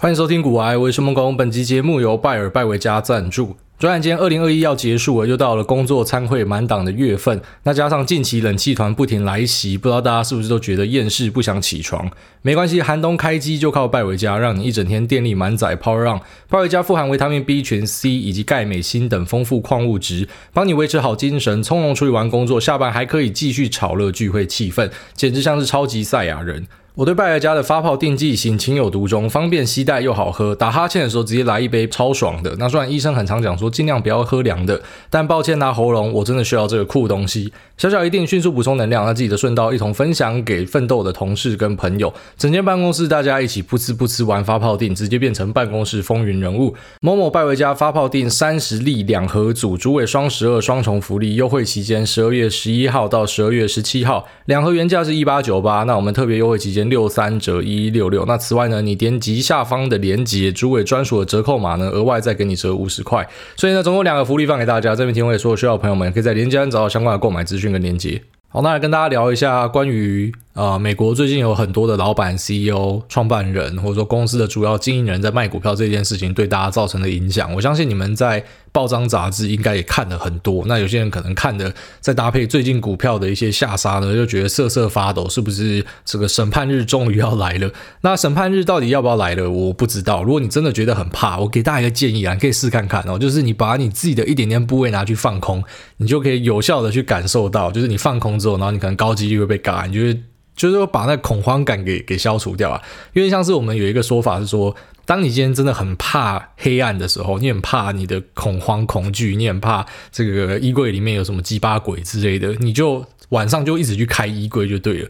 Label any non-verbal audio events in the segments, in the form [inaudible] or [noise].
欢迎收听古癌，我是孟工。本集节目由拜尔拜维加赞助。转眼间，二零二一要结束了，又到了工作参会满档的月份。那加上近期冷气团不停来袭，不知道大家是不是都觉得厌世，不想起床？没关系，寒冬开机就靠拜维加，让你一整天电力满载，Power on。拜维加富含维他命 B 群 C 以及钙、镁、锌等丰富矿物质，帮你维持好精神，从容处理完工作，下班还可以继续炒热聚会气氛，简直像是超级赛亚人。我对拜尔家的发泡定剂型情有独钟，方便携带又好喝，打哈欠的时候直接来一杯超爽的。那虽然医生很常讲说尽量不要喝凉的，但抱歉拿喉咙，我真的需要这个酷东西。小小一定迅速补充能量，那自己的顺道一同分享给奋斗的同事跟朋友。整间办公室大家一起噗呲噗呲玩发泡定，直接变成办公室风云人物。某某拜维家发泡定三十粒两盒组，主委双十二双重福利优惠期间，十二月十一号到十二月十七号，两盒原价是一八九八，那我们特别优惠期间。六三折一六六。那此外呢，你点击下方的链接，主委专属的折扣码呢，额外再给你折五十块。所以呢，总共两个福利放给大家。这边提供给所有需要的朋友们，可以在链接上找到相关的购买资讯跟连接。好，那来跟大家聊一下关于呃，美国最近有很多的老板、CEO、创办人或者说公司的主要经营人在卖股票这件事情对大家造成的影响。我相信你们在。报章杂志应该也看了很多，那有些人可能看的再搭配最近股票的一些下杀呢，就觉得瑟瑟发抖，是不是这个审判日终于要来了？那审判日到底要不要来了？我不知道。如果你真的觉得很怕，我给大家一个建议啊，你可以试看看哦，就是你把你自己的一点点部位拿去放空，你就可以有效的去感受到，就是你放空之后，然后你可能高几率会被嘎，你就是就是说把那恐慌感给给消除掉啊。因为像是我们有一个说法是说。当你今天真的很怕黑暗的时候，你很怕你的恐慌恐惧，你很怕这个衣柜里面有什么鸡巴鬼之类的，你就晚上就一直去开衣柜就对了。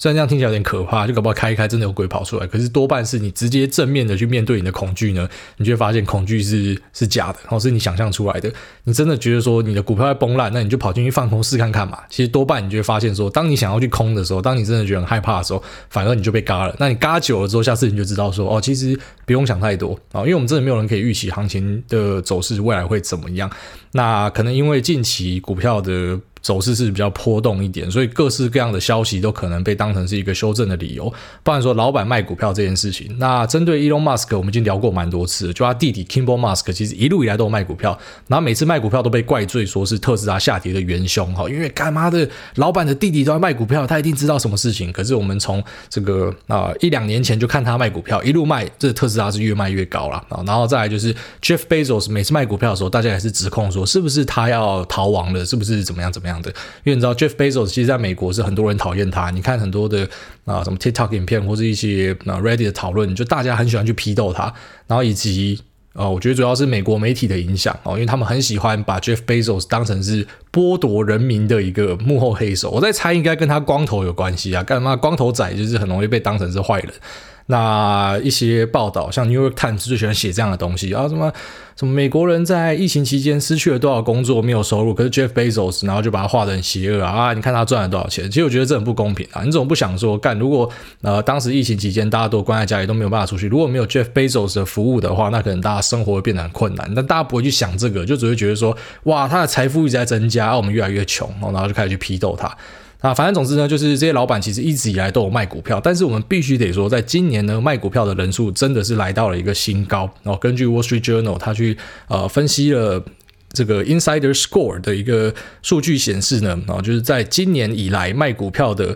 虽然这样听起来有点可怕，就搞不好开一开真的有鬼跑出来。可是多半是你直接正面的去面对你的恐惧呢，你就会发现恐惧是是假的，然后是你想象出来的。你真的觉得说你的股票在崩烂，那你就跑进去放空试看看嘛。其实多半你就会发现说，当你想要去空的时候，当你真的觉得很害怕的时候，反而你就被嘎了。那你嘎久了之后，下次你就知道说，哦，其实不用想太多啊，因为我们真的没有人可以预期行情的走势未来会怎么样。那可能因为近期股票的。走势是比较波动一点，所以各式各样的消息都可能被当成是一个修正的理由。不然说老板卖股票这件事情，那针对 Elon Musk，我们已经聊过蛮多次了。就他弟弟 Kimbal Musk，其实一路以来都有卖股票，然后每次卖股票都被怪罪说是特斯拉下跌的元凶哈，因为干嘛的老板的弟弟都要卖股票，他一定知道什么事情。可是我们从这个啊、一两年前就看他卖股票，一路卖，这特斯拉是越卖越高了啊。然后再来就是 Jeff Bezos 每次卖股票的时候，大家也是指控说是不是他要逃亡了，是不是怎么样怎么样。的，因为你知道 Jeff Bezos 其实在美国是很多人讨厌他。你看很多的啊什么 TikTok 影片或者一些啊 Reddit 的讨论，就大家很喜欢去批斗他。然后以及啊，我觉得主要是美国媒体的影响哦，因为他们很喜欢把 Jeff Bezos 当成是剥夺人民的一个幕后黑手。我在猜，应该跟他光头有关系啊。干嘛光头仔就是很容易被当成是坏人。那一些报道，像 New York Times 最喜欢写这样的东西啊，什么什么美国人在疫情期间失去了多少工作，没有收入，可是 Jeff Bezos 然后就把他画得很邪恶啊，你看他赚了多少钱？其实我觉得这很不公平啊！你怎么不想说干？如果呃当时疫情期间大家都关在家里都没有办法出去，如果没有 Jeff Bezos 的服务的话，那可能大家生活会变得很困难。但大家不会去想这个，就只会觉得说哇，他的财富一直在增加，啊，我们越来越穷，然后就开始去批斗他。啊，反正总之呢，就是这些老板其实一直以来都有卖股票，但是我们必须得说，在今年呢，卖股票的人数真的是来到了一个新高。然后根据 Wall Street Journal，他去呃分析了这个 Insider Score 的一个数据显示呢，啊，就是在今年以来卖股票的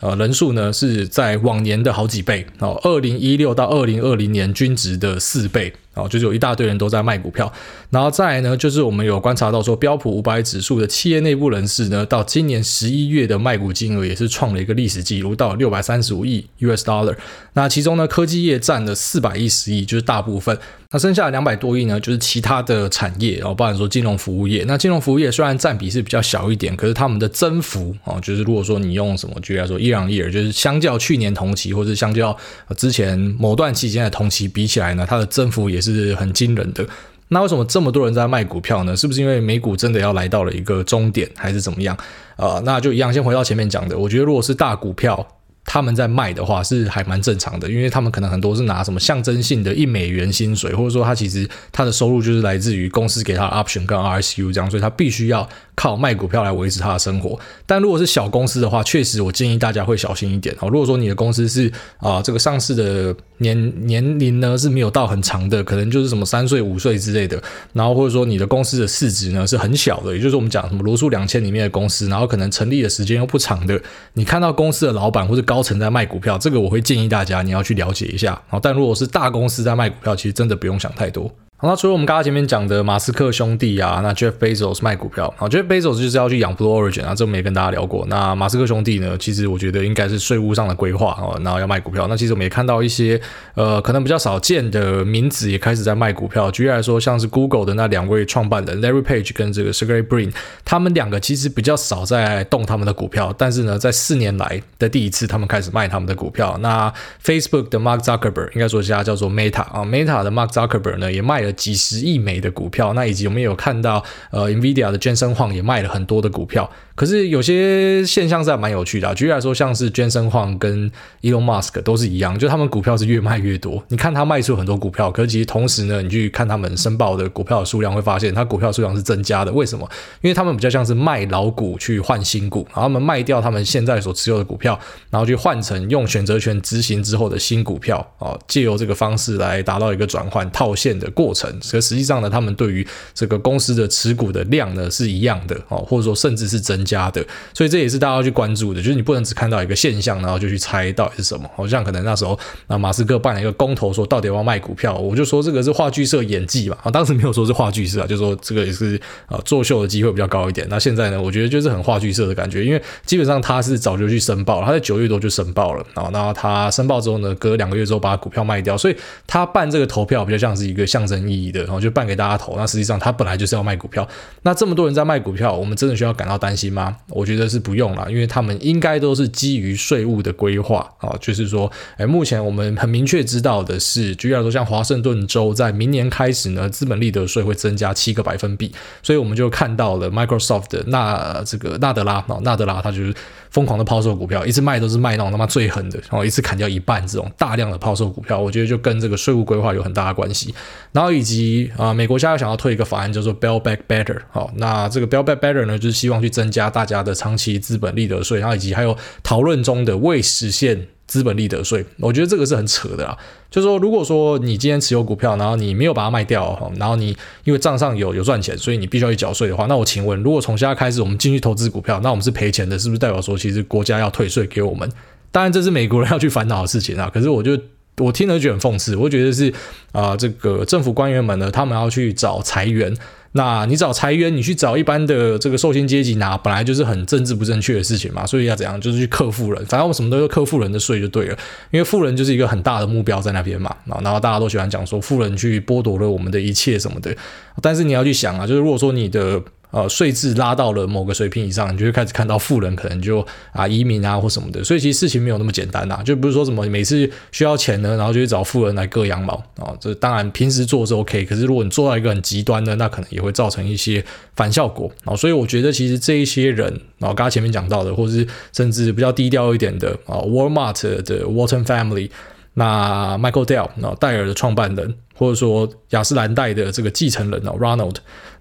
呃人数呢是在往年的好几倍哦，二零一六到二零二零年均值的四倍。哦，就是有一大堆人都在卖股票，然后再来呢，就是我们有观察到说，标普五百指数的企业内部人士呢，到今年十一月的卖股金额也是创了一个历史记录，到六百三十五亿 US dollar。那其中呢，科技业占了四百一十亿，就是大部分。那剩下的两百多亿呢，就是其他的产业，哦，包含说金融服务业。那金融服务业虽然占比是比较小一点，可是他们的增幅哦，就是如果说你用什么举例来说，year on year，就是相较去年同期，或者相较之前某段期间的同期比起来呢，它的增幅也是。很惊人的。那为什么这么多人在卖股票呢？是不是因为美股真的要来到了一个终点，还是怎么样？啊、那就一样，先回到前面讲的。我觉得如果是大股票他们在卖的话，是还蛮正常的，因为他们可能很多是拿什么象征性的一美元薪水，或者说他其实他的收入就是来自于公司给他 option 跟 RSU 这样，所以他必须要靠卖股票来维持他的生活。但如果是小公司的话，确实我建议大家会小心一点哦。如果说你的公司是啊、这个上市的年年龄呢是没有到很长的，可能就是什么三岁五岁之类的，然后或者说你的公司的市值呢是很小的，也就是我们讲什么罗素两千里面的公司，然后可能成立的时间又不长的，你看到公司的老板或者高层在卖股票，这个我会建议大家你要去了解一下。好，但如果是大公司在卖股票，其实真的不用想太多。好，那除了我们刚刚前面讲的马斯克兄弟啊，那 Jeff Bezos 卖股票，啊，Jeff Bezos 就是要去养 Blue Origin 啊，这我们也跟大家聊过。那马斯克兄弟呢，其实我觉得应该是税务上的规划哦，然后要卖股票。那其实我们也看到一些呃，可能比较少见的名字也开始在卖股票。举例来说，像是 Google 的那两位创办人 Larry Page 跟这个 Sergey Brin，他们两个其实比较少在动他们的股票，但是呢，在四年来的第一次，他们开始卖他们的股票。那 Facebook 的 Mark Zuckerberg 应该说现在叫做 Meta 啊，Meta 的 Mark Zuckerberg 呢也卖了几十亿美的股票，那以及我们有看到，呃，NVIDIA 的 Jensen Huang 也卖了很多的股票。可是有些现象是还蛮有趣的啊，举例来说，像是 Jensen Huang 跟 Elon Musk 都是一样，就他们股票是越卖越多。你看他卖出很多股票，可是其实同时呢，你去看他们申报的股票的数量，会发现他股票数量是增加的。为什么？因为他们比较像是卖老股去换新股，然后他们卖掉他们现在所持有的股票，然后去换成用选择权执行之后的新股票啊，借由这个方式来达到一个转换套现的过程。成可实际上呢，他们对于这个公司的持股的量呢是一样的哦，或者说甚至是增加的，所以这也是大家要去关注的，就是你不能只看到一个现象，然后就去猜到底是什么。好像可能那时候那马斯克办了一个公投，说到底要不要卖股票，我就说这个是话剧社演技嘛，啊，当时没有说是话剧社啊，就说这个也是啊作秀的机会比较高一点。那现在呢，我觉得就是很话剧社的感觉，因为基本上他是早就去申报了，他在九月多就申报了啊，然后他申报之后呢，隔两个月之后把股票卖掉，所以他办这个投票比较像是一个象征意义的，然后就办给大家投。那实际上他本来就是要卖股票，那这么多人在卖股票，我们真的需要感到担心吗？我觉得是不用了，因为他们应该都是基于税务的规划啊，就是说，哎，目前我们很明确知道的是，举例来说，像华盛顿州在明年开始呢，资本利得税会增加七个百分比，所以我们就看到了 Microsoft 的纳这个纳德拉啊，纳德拉他就是。疯狂的抛售股票，一次卖都是卖那种他妈最狠的，然后一次砍掉一半这种大量的抛售股票，我觉得就跟这个税务规划有很大的关系。然后以及啊、美国现在想要推一个法案叫做 "Bailback Better" 好，那这个 "Bailback Better" 呢，就是希望去增加大家的长期资本利得税，然后以及还有讨论中的未实现。资本利得税，我觉得这个是很扯的啊。就是说，如果说你今天持有股票，然后你没有把它卖掉，然后你因为账上有有赚钱，所以你必须要去缴税的话，那我请问，如果从现在开始我们进去投资股票，那我们是赔钱的，是不是代表说其实国家要退税给我们？当然这是美国人要去烦恼的事情啊。可是我就我听了就很讽刺，我觉得是啊、这个政府官员们呢，他们要去找裁员。那你找裁员，你去找一般的这个受薪阶级拿，本来就是很政治不正确的事情嘛，所以要怎样，就是去克富人，反正我们什么都要克富人的税就对了，因为富人就是一个很大的目标在那边嘛，然后大家都喜欢讲说富人去剥夺了我们的一切什么的，但是你要去想啊，就是如果说你的。呃，税制拉到了某个水平以上，你就会开始看到富人可能就啊移民啊或什么的，所以其实事情没有那么简单呐、啊，就不是说什么每次需要钱呢，然后就去找富人来割羊毛啊。这当然平时做是 OK，可是如果你做到一个很极端的，那可能也会造成一些反效果啊。所以我觉得其实这一些人啊，刚刚前面讲到的，或者是甚至比较低调一点的啊，Walmart 的 Walton Family，那 Michael Dell 啊戴尔的创办人，或者说雅诗兰黛的这个继承人哦，Ronald。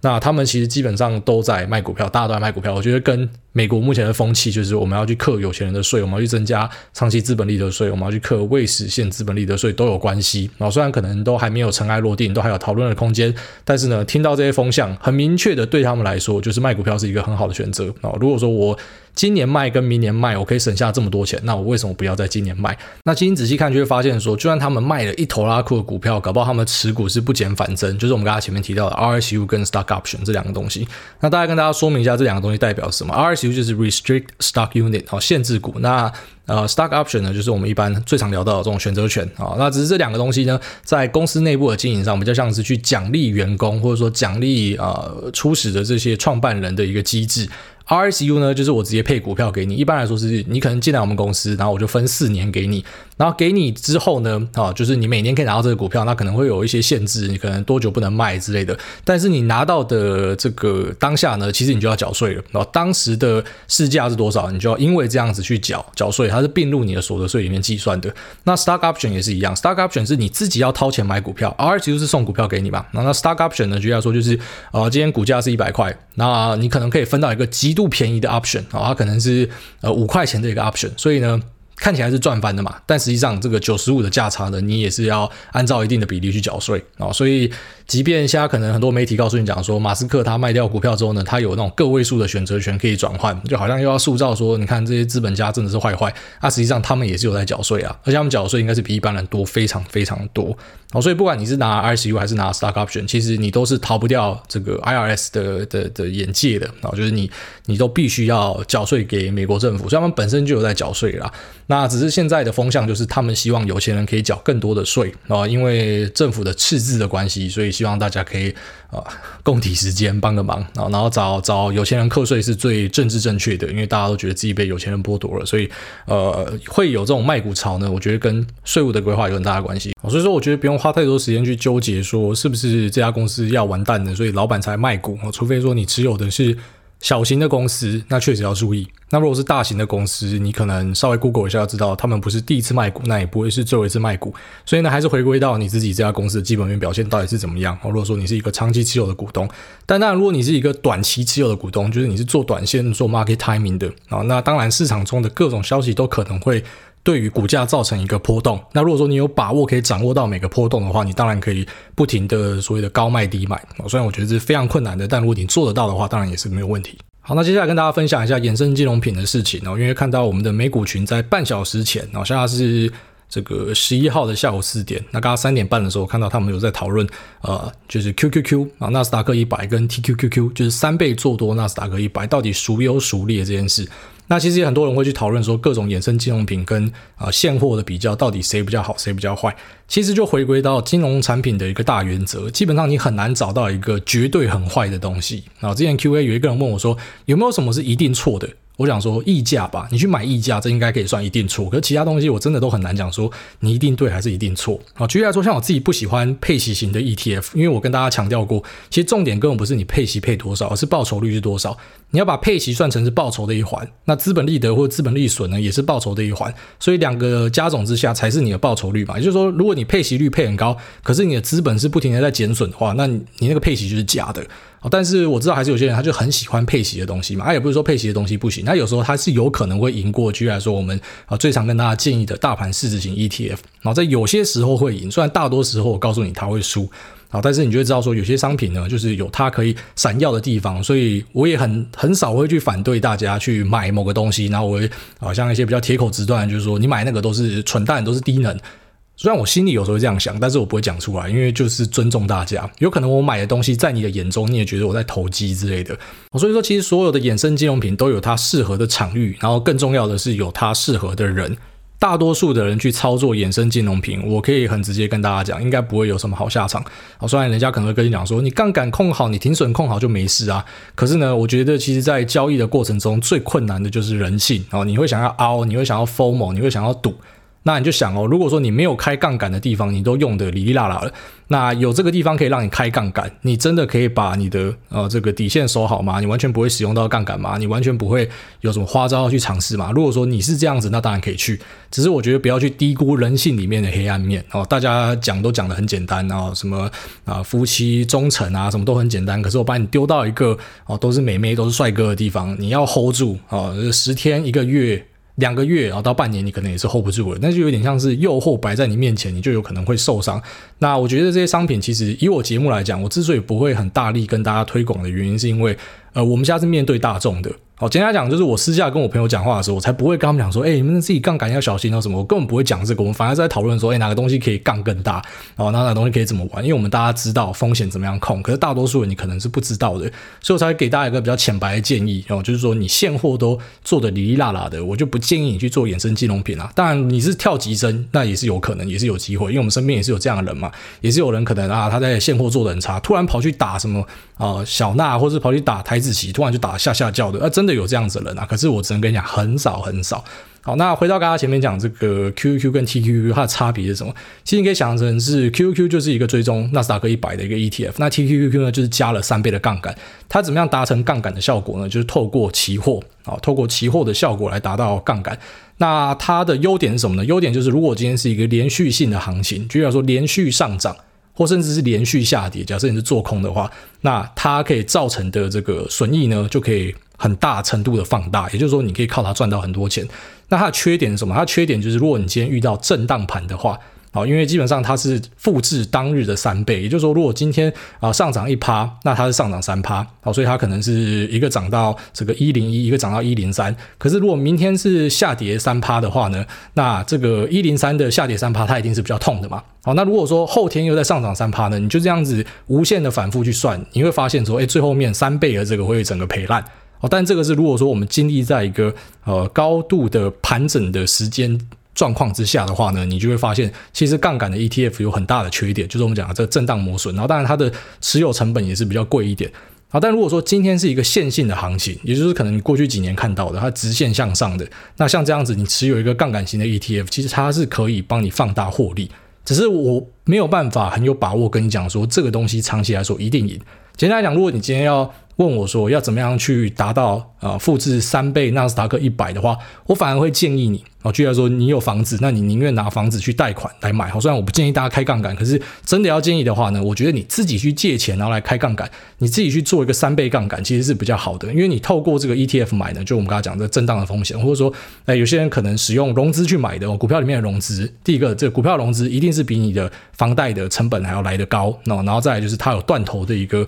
那他们其实基本上都在卖股票，大家都在卖股票。我觉得跟美国目前的风气就是，我们要去克有钱人的税，我们要去增加长期资本利得税，我们要去克未实现资本利得税，都有关系。然后虽然可能都还没有尘埃落定，都还有讨论的空间，但是呢，听到这些风向，很明确的对他们来说，就是卖股票是一个很好的选择啊。如果说我今年卖跟明年卖，我可以省下这么多钱，那我为什么不要在今年卖？那今天仔细看就会发现说，就算他们卖了一头拉库的股票，搞不好他们持股是不减反增，就是我们刚才前面提到的 RSU 跟 Stock Option 这两个东西。那大概跟大家说明一下这两个东西代表什么？RSU 就是 Restrict Stock Unit 好，限制股。那呃，Stock Option 呢，就是我们一般最常聊到的这种选择权啊。那只是这两个东西呢，在公司内部的经营上，比较像是去奖励员工，或者说奖励呃初始的这些创办人的一个机制。RSU 呢，就是我直接配股票给你。一般来说是，你可能进来我们公司，然后我就分四年给你。然后给你之后呢，啊，就是你每年可以拿到这个股票，那可能会有一些限制，你可能多久不能卖之类的。但是你拿到的这个当下呢，其实你就要缴税了。然后当时的市价是多少，你就要因为这样子去缴缴税，它是并入你的所得税里面计算的。那 stock option 也是一样，stock option 是你自己要掏钱买股票，R 其实是送股票给你嘛。那那 stock option 呢，举例来说就是，呃，今天股价是一百块，那你可能可以分到一个极度便宜的 option 啊，它可能是呃五块钱的一个 option，所以呢。看起来是赚翻的嘛，但实际上这个九十五的价差呢，你也是要按照一定的比例去缴税啊。所以，即便现在可能很多媒体告诉你讲说，马斯克他卖掉股票之后呢，他有那种个位数的选择权可以转换，就好像又要塑造说，你看这些资本家真的是坏坏。那实际上他们也是有在缴税啊，而且他们缴税应该是比一般人多非常非常多。哦，所以不管你是拿 r c u 还是拿 Stock Option，其实你都是逃不掉这个 IRS 的的的眼界的啊，就是你你都必须要缴税给美国政府，所以他们本身就有在缴税啦。那只是现在的风向就是他们希望有钱人可以缴更多的税啊，因为政府的赤字的关系，所以希望大家可以啊共体时间帮个忙啊，然后找找有钱人课税是最政治正确的，因为大家都觉得自己被有钱人剥夺了，所以呃会有这种卖股潮呢，我觉得跟税务的规划有很大的关系。所以说我觉得不用花太多时间去纠结说是不是这家公司要完蛋了，所以老板才卖股，除非说你持有的是。小型的公司，那确实要注意。那如果是大型的公司，你可能稍微 Google 一下，要知道他们不是第一次卖股，那也不会是最后一次卖股。所以呢，还是回归到你自己这家公司的基本面表现到底是怎么样。如果说你是一个长期持有的股东，但当然，如果你是一个短期持有的股东，就是你是做短线、做 market timing 的啊，那当然市场中的各种消息都可能会。对于股价造成一个波动，那如果说你有把握可以掌握到每个波动的话，你当然可以不停的所谓的高卖低买。虽然我觉得这是非常困难的，但如果你做得到的话，当然也是没有问题。好，那接下来跟大家分享一下衍生金融品的事情哦，因为看到我们的美股群在半小时前，然后现在是这个十一号的下午四点，那刚刚三点半的时候看到他们有在讨论，呃，就是 QQQ 啊，纳斯达克一百跟 TQQQ，就是三倍做多纳斯达克一百，到底孰优孰劣这件事。那其实也很多人会去讨论说，各种衍生金融品跟啊现货的比较，到底谁比较好，谁比较坏？其实就回归到金融产品的一个大原则，基本上你很难找到一个绝对很坏的东西。然后之前 Q&A 有一个人问我说，有没有什么是一定错的？我想说溢价吧，你去买溢价，这应该可以算一定错。可是其他东西我真的都很难讲说你一定对还是一定错。啊，举例来说，像我自己不喜欢配息型的 ETF，因为我跟大家强调过，其实重点根本不是你配息配多少，而是报酬率是多少。你要把配息算成是报酬的一环，那资本利得或者资本利损呢，也是报酬的一环。所以两个加总之下才是你的报酬率嘛。也就是说，如果你配息率配很高，可是你的资本是不停的在减损的话，那你那个配息就是假的。但是我知道还是有些人他就很喜欢配息的东西嘛，他也不是说配息的东西不行，那有时候他是有可能会赢过，居然说我们啊最常跟大家建议的大盘市值型 ETF，然后在有些时候会赢，虽然大多时候我告诉你他会输，啊，但是你就会知道说有些商品呢就是有它可以闪耀的地方，所以我也很很少会去反对大家去买某个东西，然后我会啊像一些比较铁口直断，就是说你买那个都是蠢蛋，都是低能。虽然我心里有时候会这样想，但是我不会讲出来，因为就是尊重大家。有可能我买的东西在你的眼中，你也觉得我在投机之类的。所以说，其实所有的衍生金融品都有它适合的场域，然后更重要的是有它适合的人。大多数的人去操作衍生金融品，我可以很直接跟大家讲，应该不会有什么好下场。虽然人家可能会跟你讲说，你杠杆控好，你停损控好就没事啊。可是呢，我觉得其实在交易的过程中，最困难的就是人性。哦你会想要凹，你会想要 FOMO，你会想要赌。那你就想哦，如果说你没有开杠杆的地方，你都用的哩哩啦啦了，那有这个地方可以让你开杠杆，你真的可以把你的呃这个底线守好吗？你完全不会使用到杠杆吗？你完全不会有什么花招要去尝试吗？如果说你是这样子，那当然可以去，只是我觉得不要去低估人性里面的黑暗面哦。大家讲都讲得很简单啊，什么啊夫妻忠诚啊，什么都很简单，可是我把你丢到一个哦都是美眉都是帅哥的地方，你要 hold 住啊，十天一个月。两个月，然后到半年，你可能也是 hold 不住了。那就有点像是诱惑摆在你面前，你就有可能会受伤。那我觉得这些商品，其实以我节目来讲，我之所以不会很大力跟大家推广的原因，是因为，呃，我们现在是面对大众的。好，简单讲，就是我私下跟我朋友讲话的时候，我才不会跟他们讲说，哎、你们自己杠杆要小心哦什么，我根本不会讲这个，我们反而是在讨论说，哎、哪个东西可以杠更大，然后哪个东西可以怎么玩，因为我们大家知道风险怎么样控，可是大多数人你可能是不知道的，所以我才会给大家一个比较浅白的建议，哦，就是说你现货都做的哩哩啦啦的，我就不建议你去做衍生金融品啊。当然你是跳级生，那也是有可能，也是有机会，因为我们身边也是有这样的人嘛，也是有人可能啊他在现货做的很差，突然跑去打什么啊、小纳，或者跑去打台子期突然就打下下叫的，啊，真的有这样子的人啊，可是我只能跟你讲，很少很少。好，那回到刚刚前面讲这个 QQ 跟 TQQ 它的差别是什么？其实你可以想成是 QQ 就是一个追踪纳斯达克一百的一个 ETF，那 TQQQ 呢就是加了三倍的杠杆。它怎么样达成杠杆的效果呢？就是透过期货啊，透过期货的效果来达到杠杆。那它的优点是什么呢？优点就是如果今天是一个连续性的行情，就比如说连续上涨或甚至是连续下跌，假设你是做空的话，那它可以造成的这个损益呢就可以很大程度的放大。也就是说，你可以靠它赚到很多钱。那它的缺点是什么？它缺点就是，如果你今天遇到震荡盘的话，啊，因为基本上它是复制当日的三倍，也就是说，如果今天啊上涨一趴，那它是上涨三趴，好，所以它可能是一个涨到这个一零一，一个涨到一零三。可是如果明天是下跌三趴的话呢，那这个一零三的下跌三趴，它一定是比较痛的嘛。好，那如果说后天又在上涨三趴呢，你就这样子无限的反复去算，你会发现说，哎，最后面三倍的这个会整个赔烂。但这个是如果说我们经历在一个呃高度的盘整的时间状况之下的话呢，你就会发现，其实杠杆的 ETF 有很大的缺点，就是我们讲的这个震荡磨损。然后当然它的持有成本也是比较贵一点。好，但如果说今天是一个线性的行情，也就是可能你过去几年看到的它直线向上的，那像这样子，你持有一个杠杆型的 ETF，其实它是可以帮你放大获利。只是我没有办法很有把握跟你讲说这个东西长期来说一定赢。简单来讲，如果你今天要问我说要怎么样去达到啊、呃、复制三倍纳斯达克一百的话，我反而会建议你啊，举例来说，你有房子，那你宁愿拿房子去贷款来买。好，虽然我不建议大家开杠杆，可是真的要建议的话呢，我觉得你自己去借钱然后来开杠杆，你自己去做一个三倍杠杆，其实是比较好的。因为你透过这个 ETF 买呢，就我们刚才讲的震荡的风险，或者说，哎，有些人可能使用融资去买的股票里面的融资，第一个，这股票融资一定是比你的房贷的成本还要来得高，那然后再来就是它有断头的一个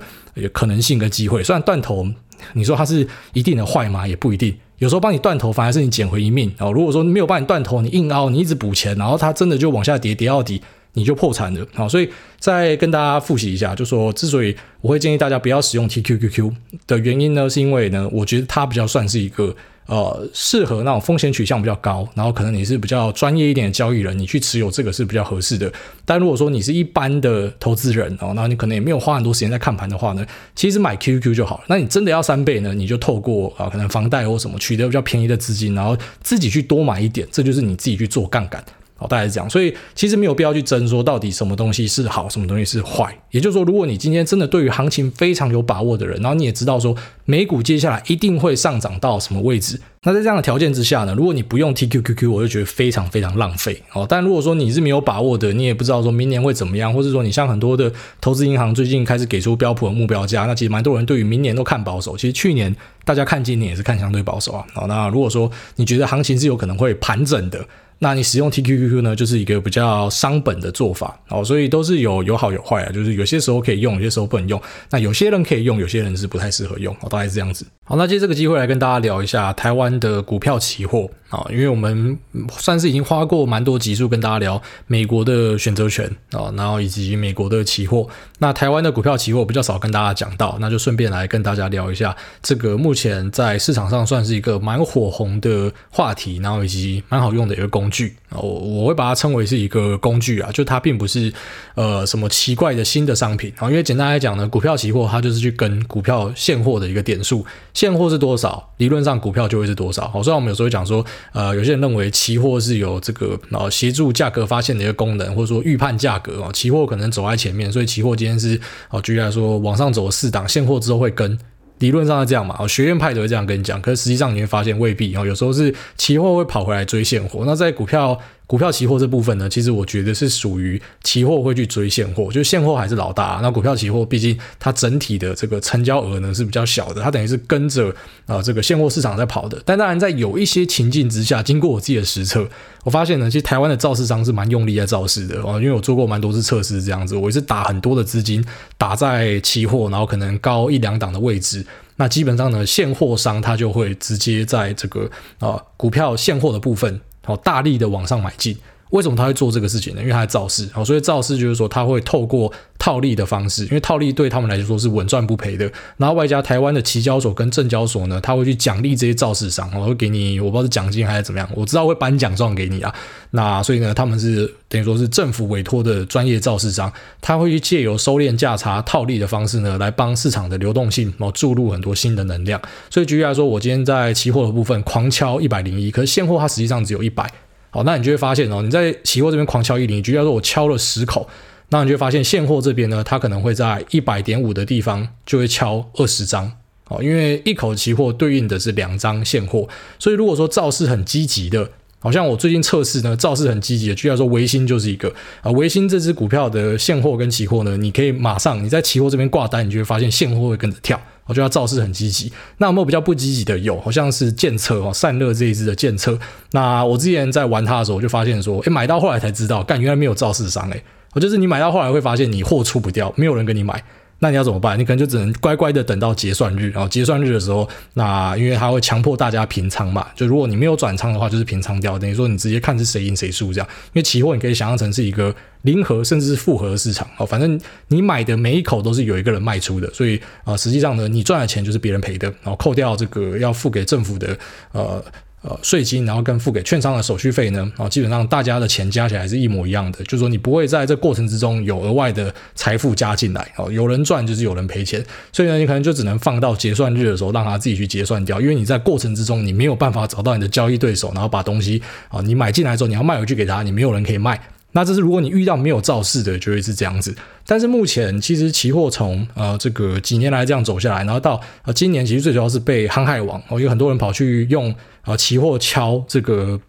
可能性跟机会，虽然断头。你说它是一定的坏吗？也不一定。有时候帮你断头，反而是你捡回一命哦。如果说没有帮你断头，你硬凹，你一直补钱，然后它真的就往下跌，跌到底，你就破产了。好，所以再跟大家复习一下，就说之所以我会建议大家不要使用 TQQQ 的原因呢，是因为呢，我觉得它比较算是一个。呃，适合那种风险取向比较高，然后可能你是比较专业一点的交易人，你去持有这个是比较合适的。但如果说你是一般的投资人哦，那你可能也没有花很多时间在看盘的话呢，其实买 Q Q 就好了。那你真的要三倍呢，你就透过啊、可能房贷或什么取得比较便宜的资金，然后自己去多买一点，这就是你自己去做杠杆。好，大概是这样，所以其实没有必要去争说到底什么东西是好，什么东西是坏。也就是说，如果你今天真的对于行情非常有把握的人，然后你也知道说美股接下来一定会上涨到什么位置，那在这样的条件之下呢，如果你不用 TQQQ，我就觉得非常非常浪费。哦，但如果说你是没有把握的，你也不知道说明年会怎么样，或者说你像很多的投资银行最近开始给出标普的目标价，那其实蛮多人对于明年都看保守。其实去年大家看今年也是看相对保守啊。好，那如果说你觉得行情是有可能会盘整的。那你使用 TQQQ 呢，就是一个比较伤本的做法哦，所以都是有有好有坏啊，就是有些时候可以用，有些时候不能用。那有些人可以用，有些人是不太适合用，哦，大概是这样子。好，那借这个机会来跟大家聊一下台湾的股票期货啊，因为我们算是已经花过蛮多集数跟大家聊美国的选择权啊，然后以及美国的期货。那台湾的股票期货比较少跟大家讲到，那就顺便来跟大家聊一下这个目前在市场上算是一个蛮火红的话题，然后以及蛮好用的一个工具啊，我我会把它称为是一个工具啊，就它并不是呃什么奇怪的新的商品啊，因为简单来讲呢，股票期货它就是去跟股票现货的一个点数。现货是多少，理论上股票就会是多少。好，虽然我们有时候讲说，呃，有些人认为期货是有这个呃协助价格发现的一个功能，或者说预判价格啊，期货可能走在前面，所以期货今天是哦，举例来说往上走了四档，现货之后会跟，理论上是这样嘛。哦学院派都会这样跟你讲，可是实际上你会发现未必哦，有时候是期货会跑回来追现货。那在股票。股票期货这部分呢，其实我觉得是属于期货会去追现货，就现货还是老大。那股票期货毕竟它整体的这个成交额呢是比较小的，它等于是跟着啊这个现货市场在跑的。但当然在有一些情境之下，经过我自己的实测，我发现呢，其实台湾的造市商是蛮用力在造市的哦，因为我做过蛮多次测试，这样子，我也是打很多的资金打在期货，然后可能高一两档的位置。那基本上呢，现货商他就会直接在这个啊股票现货的部分。好，大力的往上买进，为什么他会做这个事情呢？因为他在造势，哦，所以造势就是说他会透过套利的方式，因为套利对他们来说是稳赚不赔的。然后外加台湾的期交所跟证交所呢，他会去奖励这些造势商，我会给你，我不知道是奖金还是怎么样，我知道会颁奖状给你啊。那所以呢，他们是等于说是政府委托的专业造势商，他会去借由收敛价差、套利的方式呢，来帮市场的流动性然后注入很多新的能量。所以举例来说，我今天在期货的部分狂敲一百零一，可是现货它实际上只有一百。好，那你就会发现哦，你在期货这边狂敲一零一，举例来说我敲了十口，那你就会发现现货这边呢，它可能会在一百点五的地方就会敲二十张。哦，因为一口期货对应的是两张现货，所以如果说造势很积极的。好像我最近测试呢，造势很积极的，居然说微星就是一个啊，微星这只股票的现货跟期货呢，你可以马上你在期货这边挂单，你就会发现现货会跟着跳，我觉得造势很积极。那有没有比较不积极的？有，好像是建车哦，散热这一支的建车。那我之前在玩它的时候，我就发现说，诶，买到后来才知道，干原来没有造势商诶，我就是你买到后来会发现你货出不掉，没有人跟你买。那你要怎么办？你可能就只能乖乖的等到结算日，然后结算日的时候，那因为它会强迫大家平仓嘛，就如果你没有转仓的话，就是平仓掉，等于说你直接看是谁赢谁输这样。因为期货你可以想象成是一个零和甚至是负和的市场哦，反正你买的每一口都是有一个人卖出的，所以啊，实际上呢，你赚的钱就是别人赔的，然后扣掉这个要付给政府的呃。呃，税金，然后跟付给券商的手续费呢，啊，基本上大家的钱加起来是一模一样的，就是说你不会在这过程之中有额外的财富加进来，哦，有人赚就是有人赔钱，所以呢，你可能就只能放到结算日的时候让他自己去结算掉，因为你在过程之中你没有办法找到你的交易对手，然后把东西啊，你买进来之后你要卖回去给他，你没有人可以卖。那这是如果你遇到没有造势的，就会是这样子。但是目前其实期货从呃这个几年来这样走下来，然后到呃今年其实最主要是被航海王哦，有很多人跑去用呃期货敲这个。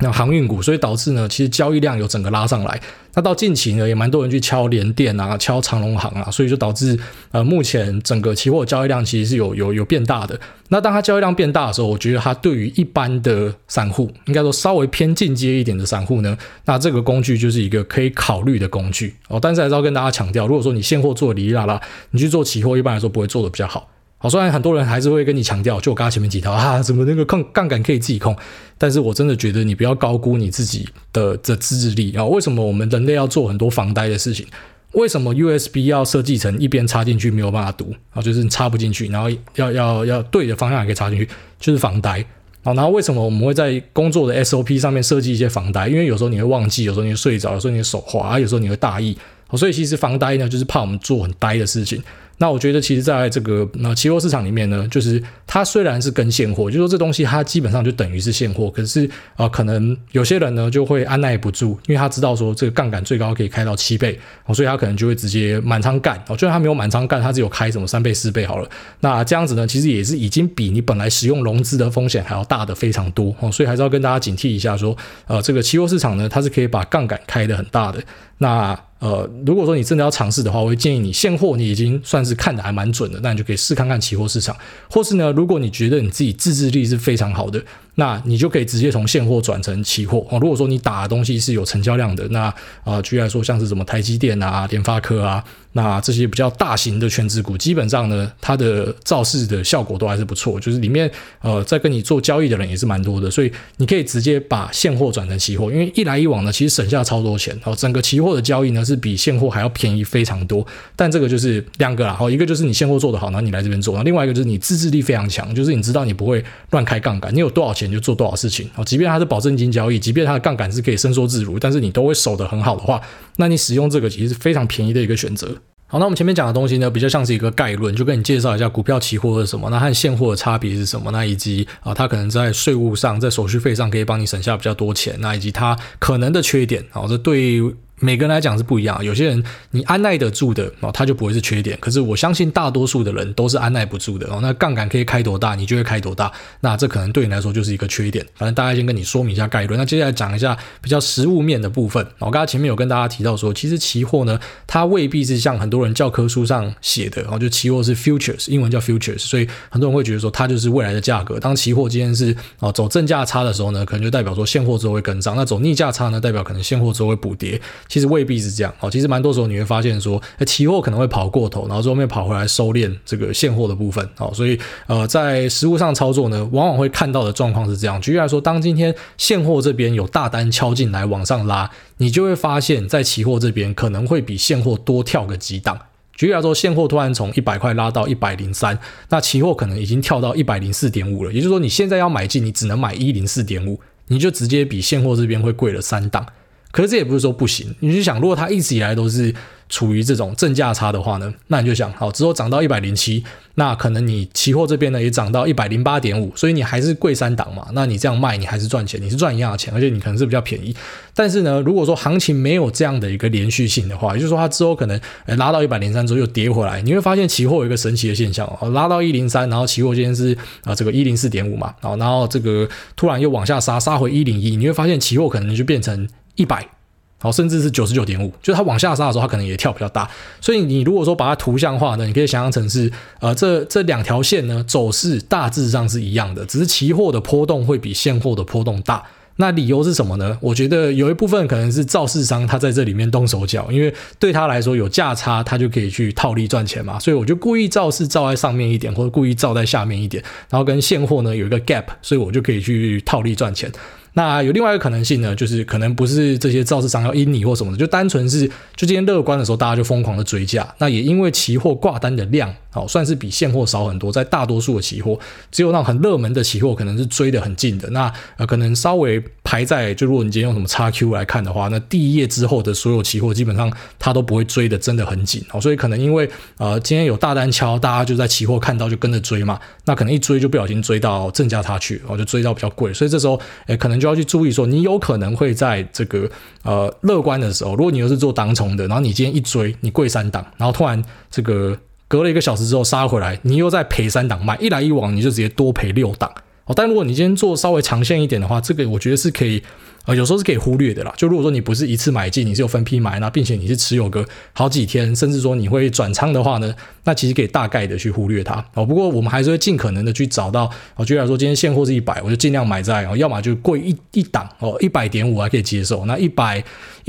那航运股，所以导致呢，其实交易量有整个拉上来。那到近期呢，也蛮多人去敲联电啊，敲长隆行啊，所以就导致呃，目前整个期货交易量其实是有有有变大的。那当它交易量变大的时候，我觉得它对于一般的散户，应该说稍微偏进阶一点的散户呢，那这个工具就是一个可以考虑的工具哦。但是还是要跟大家强调，如果说你现货做的哩哩啦啦，你去做期货，一般来说不会做的比较好。好，虽然很多人还是会跟你强调，就我刚刚前面几条啊，怎么那个控杠杆可以自己控，但是我真的觉得你不要高估你自己的的自制力啊。为什么我们人类要做很多防呆的事情？为什么 USB 要设计成一边插进去没有办法读啊？就是插不进去，然后要要要对的方向也可以插进去，就是防呆。好，然后为什么我们会在工作的 SOP 上面设计一些防呆？因为有时候你会忘记，有时候你会睡着，有时候你会手滑，有时候你会大意。所以其实防呆呢，就是怕我们做很呆的事情。那我觉得，其实在这个那期货市场里面呢，就是它虽然是跟现货，就是说这东西它基本上就等于是现货，可是啊、可能有些人呢就会按捺不住，因为他知道说这个杠杆最高可以开到七倍，哦所以他可能就会直接满仓干。哦，就算他没有满仓干，他只有开什么三倍、四倍好了。那这样子呢，其实也是已经比你本来使用融资的风险还要大的非常多哦，所以还是要跟大家警惕一下，说呃，这个期货市场呢，它是可以把杠杆开得很大的。那呃，如果说你真的要尝试的话，我会建议你现货你已经算是看的还蛮准的，那你就可以试看看期货市场。或是呢，如果你觉得你自己自制力是非常好的，那你就可以直接从现货转成期货哦。如果说你打的东西是有成交量的，那啊，呃，举例来说像是什么台积电啊、联发科啊。那这些比较大型的权值股，基本上呢，它的造势的效果都还是不错，就是里面呃，在跟你做交易的人也是蛮多的，所以你可以直接把现货转成期货，因为一来一往呢，其实省下超多钱然后。整个期货的交易呢，是比现货还要便宜非常多。但这个就是两个啦，哦，一个就是你现货做得好，然后你来这边做，然后另外一个就是你自制力非常强，就是你知道你不会乱开杠杆，你有多少钱就做多少事情哦。即便它是保证金交易，即便它的杠杆是可以伸缩自如，但是你都会守得很好的话，那你使用这个其实是非常便宜的一个选择。好，那我们前面讲的东西呢，比较像是一个概论，就跟你介绍一下股票期货是什么，那和现货的差别是什么，那以及啊，它可能在税务上，在手续费上可以帮你省下比较多钱，那以及它可能的缺点，好，这对。每个人来讲是不一样，有些人你按耐得住的哦，他就不会是缺点。可是我相信大多数的人都是按耐不住的哦。那杠杆可以开多大，你就会开多大。那这可能对你来说就是一个缺点。反正大概先跟你说明一下概论。那接下来讲一下比较实物面的部分。我刚才前面有跟大家提到说，其实期货呢，它未必是像很多人教科书上写的哦，就期货是 futures，英文叫 futures，所以很多人会觉得说它就是未来的价格。当期货今天是哦走正价差的时候呢，可能就代表说现货之后会跟上；那走逆价差呢，代表可能现货之后会补跌。其实未必是这样哦。其实蛮多时候你会发现说，期货可能会跑过头，然后最后面跑回来收敛这个现货的部分哦。所以呃，在实物上操作呢，往往会看到的状况是这样。举例来说，当今天现货这边有大单敲进来往上拉，你就会发现，在期货这边可能会比现货多跳个几档。举例来说，现货突然从一百块拉到一百零三，那期货可能已经跳到一百零四点五了。也就是说，你现在要买进，你只能买一零四点五，你就直接比现货这边会贵了三档。可是这也不是说不行，你就想，如果它一直以来都是处于这种正价差的话呢，那你就想，好，之后涨到一百零七，那可能你期货这边呢也涨到一百零八点五，所以你还是贵三档嘛，那你这样卖你还是赚钱，你是赚一样的钱，而且你可能是比较便宜。但是呢，如果说行情没有这样的一个连续性的话，也就是说它之后可能拉到一百零三之后又跌回来，你会发现期货有一个神奇的现象哦，拉到一零三，然后期货今天是啊这个一零四点五嘛，然后这个突然又往下杀，杀回一零一，你会发现期货可能就变成一百，好，甚至是九十九点五，就是它往下杀的时候，它可能也跳比较大。所以你如果说把它图像化呢，你可以想象成是，呃，这这两条线呢走势大致上是一样的，只是期货的波动会比现货的波动大。那理由是什么呢？我觉得有一部分可能是造市商他在这里面动手脚，因为对他来说有价差，他就可以去套利赚钱嘛。所以我就故意造势造在上面一点，或者故意造在下面一点，然后跟现货呢有一个 gap，所以我就可以去套利赚钱。那有另外一个可能性呢，就是可能不是这些造市商要阴你或什么的，就单纯是就今天乐观的时候，大家就疯狂的追价。那也因为期货挂单的量，好算是比现货少很多，在大多数的期货，只有那种很热门的期货可能是追的很近的。那呃可能稍微排在，就如果你今天用什么 XQ 来看的话，那第一页之后的所有期货基本上它都不会追的真的很紧。哦，所以可能因为呃今天有大单敲，大家就在期货看到就跟着追嘛，那可能一追就不小心追到正价差去，然后就追到比较贵，所以这时候诶可能就要去注意说，你有可能会在这个呃乐观的时候，如果你又是做当冲的，然后你今天一追，你贵三档，然后突然这个隔了一个小时之后杀回来，你又在赔三档卖，一来一往你就直接多赔六档。哦，但如果你今天做稍微长线一点的话，这个我觉得是可以。呃，有时候是可以忽略的啦。就如果说你不是一次买进，你是有分批买，那并且你是持有个好几天，甚至说你会转仓的话呢，那其实可以大概的去忽略它。哦，不过我们还是会尽可能的去找到。哦，举例来说，今天现货是一百，我就尽量买在哦，要么就贵一一档哦，一百点五还可以接受。那一百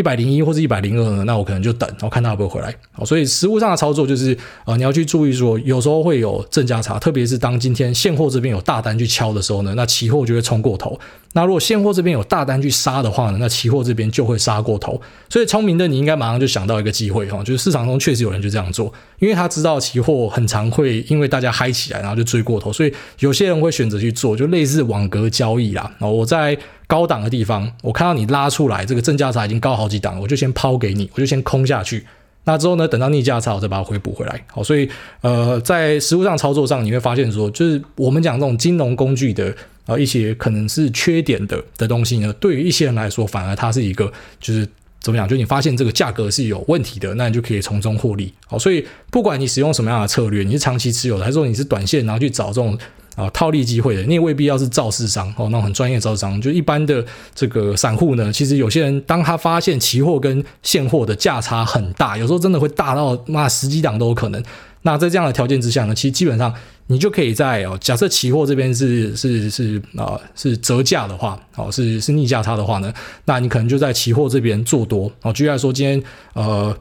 一百零一或者一百零二呢，那我可能就等，然后看他会不会回来。好，所以实物上的操作就是，呃，你要去注意说，有时候会有正价差，特别是当今天现货这边有大单去敲的时候呢，那期货就会冲过头。那如果现货这边有大单去杀的话呢，那期货这边就会杀过头。所以聪明的你应该马上就想到一个机会哈，就是市场中确实有人就这样做，因为他知道期货很常会因为大家嗨起来，然后就追过头，所以有些人会选择去做，就类似网格交易啦。哦，我在高档的地方，我看到你拉出来这个正价差已经高好几档，我就先抛给你，我就先空下去。那之后呢，等到逆价差，我再把它回补回来。好，所以呃，在实物上操作上，你会发现说，就是我们讲这种金融工具的。啊，一些可能是缺点的的东西呢，对于一些人来说，反而它是一个，就是怎么讲？就你发现这个价格是有问题的，那你就可以从中获利。好，所以不管你使用什么样的策略，你是长期持有的，还是说你是短线，然后去找这种啊套利机会的，你也未必要是造市商哦，那很专业造市商，就一般的这个散户呢，其实有些人当他发现期货跟现货的价差很大，有时候真的会大到那十几档都有可能。那在这样的条件之下呢，其实基本上。你就可以在哦，假设期货这边是是是啊、是折价的话，哦是是逆价差的话呢，那你可能就在期货这边做多。哦，举例来说，今天呃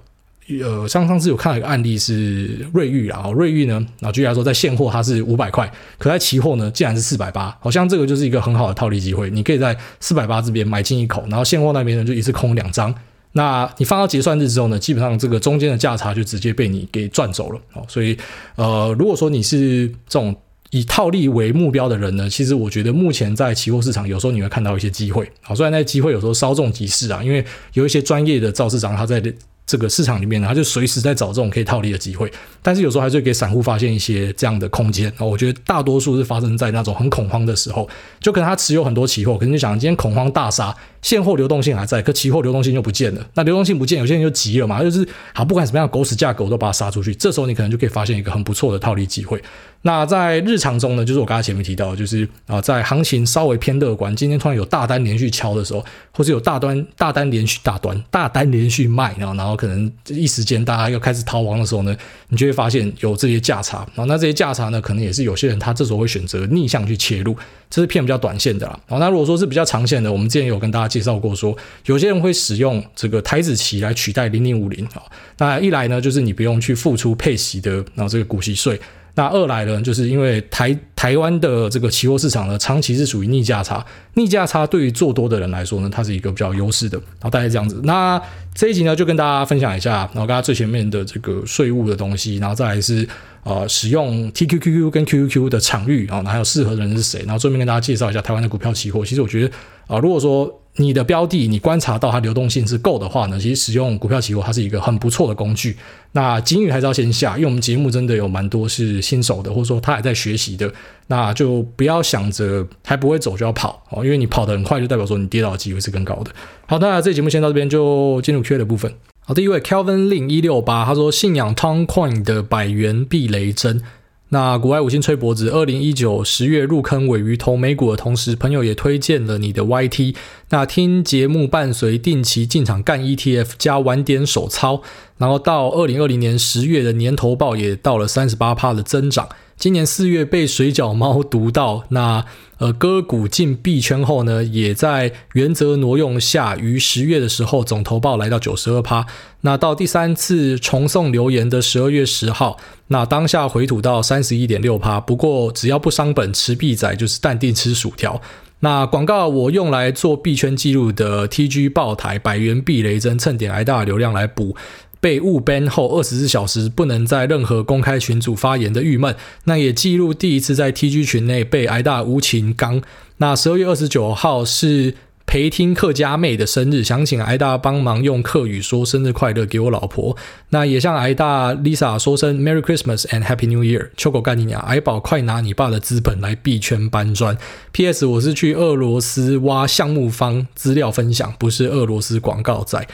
呃上上次有看到一个案例是瑞玉啊，哦瑞玉呢，然后举例来说在现货它是五百块，可在期货呢竟然是四百八，好像这个就是一个很好的套利机会，你可以在四百八这边买进一口，然后现货那边呢就一次空两张。那你放到结算日之后呢，基本上这个中间的价差就直接被你给赚走了哦。所以，呃，如果说你是这种以套利为目标的人呢，其实我觉得目前在期货市场有时候你会看到一些机会。好，虽然那些机会有时候稍纵即逝啊，因为有一些专业的造市场他在。这个市场里面呢，他就随时在找这种可以套利的机会，但是有时候还是会给散户发现一些这样的空间。我觉得大多数是发生在那种很恐慌的时候，就可能他持有很多期货，可能就想今天恐慌大杀，现货流动性还在，可期货流动性就不见了。那流动性不见，有些人就急了嘛，就是好不管什么样狗屎价格我都把它杀出去。这时候你可能就可以发现一个很不错的套利机会。那在日常中呢，就是我刚才前面提到，就是啊，在行情稍微偏乐观，今天突然有大单连续敲的时候，或是有大单大单连续大单大单连续卖，然后然后可能一时间大家要开始逃亡的时候呢，你就会发现有这些价差，然后那这些价差呢，可能也是有些人他这时候会选择逆向去切入，这是偏比较短线的啦。然后那如果说是比较长线的，我们之前有跟大家介绍过说，有些人会使用这个台子期来取代零零五零啊。那一来呢，就是你不用去付出配息的，然后这个股息税。那二来呢，就是因为台台湾的这个期货市场呢，长期是属于逆价差，逆价差对于做多的人来说呢，它是一个比较优势的。然后大概这样子，那这一集呢，就跟大家分享一下，然后大家最前面的这个税务的东西，然后再来是呃使用 TQQQ 跟 QQQ 的场域啊，然后还有适合人是谁，然后顺便跟大家介绍一下台湾的股票期货。其实我觉得啊、如果说你的标的，你观察到它流动性是够的话呢，其实使用股票期货它是一个很不错的工具。那金鱼还是要先下，因为我们节目真的有蛮多是新手的，或者说他还在学习的，那就不要想着还不会走就要跑哦，因为你跑得很快，就代表说你跌倒的机会是更高的。好，那这节目先到这边，就进入 Q&A 的部分。好，第一位 Kelvin Lin 一六八，他说信仰 Toncoin 的百元避雷针。那国外五星吹脖子，二零一九十月入坑尾鱼投美股的同时，朋友也推荐了你的 YT。那听节目伴随定期进场干 ETF 加晚点手操，然后到二零二零年十月的年投报也到了三十八趴的增长。今年四月被水饺猫读到，那呃割股进币圈后呢，也在原则挪用下，于十月的时候总投报来到九十二趴。那到第三次重送留言的十二月十号，那当下回吐到三十一点六趴。不过只要不伤本，持币仔就是淡定吃薯条。那广告我用来做币圈记录的 TG 爆台百元避雷针，蹭点挨大流量来补。被误 ban 后二十四小时不能在任何公开群组发言的郁闷，那也记录第一次在 TG 群内被挨大无情刚。那十二月二十九号是陪听客家妹的生日，想请挨大帮忙用客语说生日快乐给我老婆。那也向挨大 Lisa 说声 Merry Christmas and Happy New Year。秋狗干你娘，矮宝快拿你爸的资本来币圈搬砖。PS 我是去俄罗斯挖项目方资料分享，不是俄罗斯广告仔。